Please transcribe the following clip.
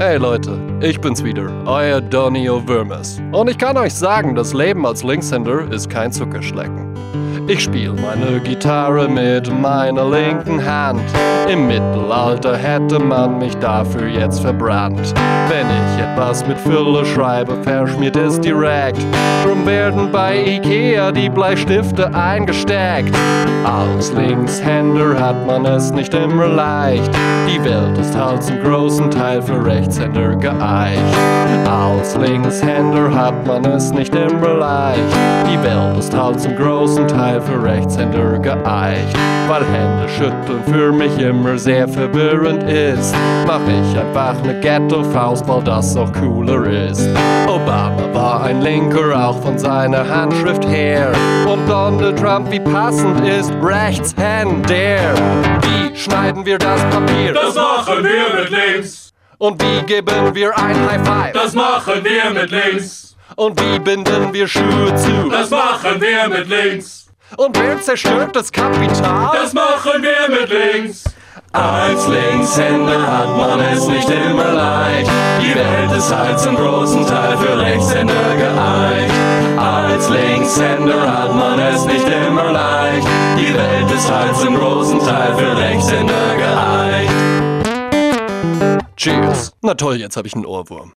Hey Leute, ich bin's wieder, euer Donio Würmes. Und ich kann euch sagen, das Leben als Linkshänder ist kein Zuckerschlecken. Ich spiele meine Gitarre mit meiner linken Hand. Im Mittelalter hätte man mich dafür jetzt verbrannt. Wenn ich etwas mit Fülle schreibe, verschmiert es direkt. Drum werden bei Ikea die Bleistifte eingesteckt. Als Linkshänder hat man es nicht immer leicht. Die Welt ist halt zum großen Teil für Rechtshänder geeicht. Als Linkshänder hat man es nicht immer leicht. Die Welt ist halt zum großen Teil für Rechtshänder geeicht. Weil Hände schütteln für mich immer sehr verwirrend ist, mach ich einfach ne Ghetto-Faust, weil das auch cooler ist. Obama war ein Linker, auch von seiner Handschrift her. Und Donald Trump, wie passend ist Rechtshänder. Wie schneiden wir das Papier? Das machen wir mit links. Und wie geben wir ein High Five? Das machen wir mit links. Und wie binden wir Schuhe zu? Das machen wir mit links. Und wer zerstört das Kapital? Das machen wir mit links. Als Linkshänder hat man es nicht immer leicht. Die Welt ist halt zum großen Teil für Rechtshänder geeicht. Als Linkshänder hat man es nicht immer leicht. Die Welt ist halt zum großen Teil für Rechtshänder geeicht. Cheers. Na toll, jetzt habe ich einen Ohrwurm.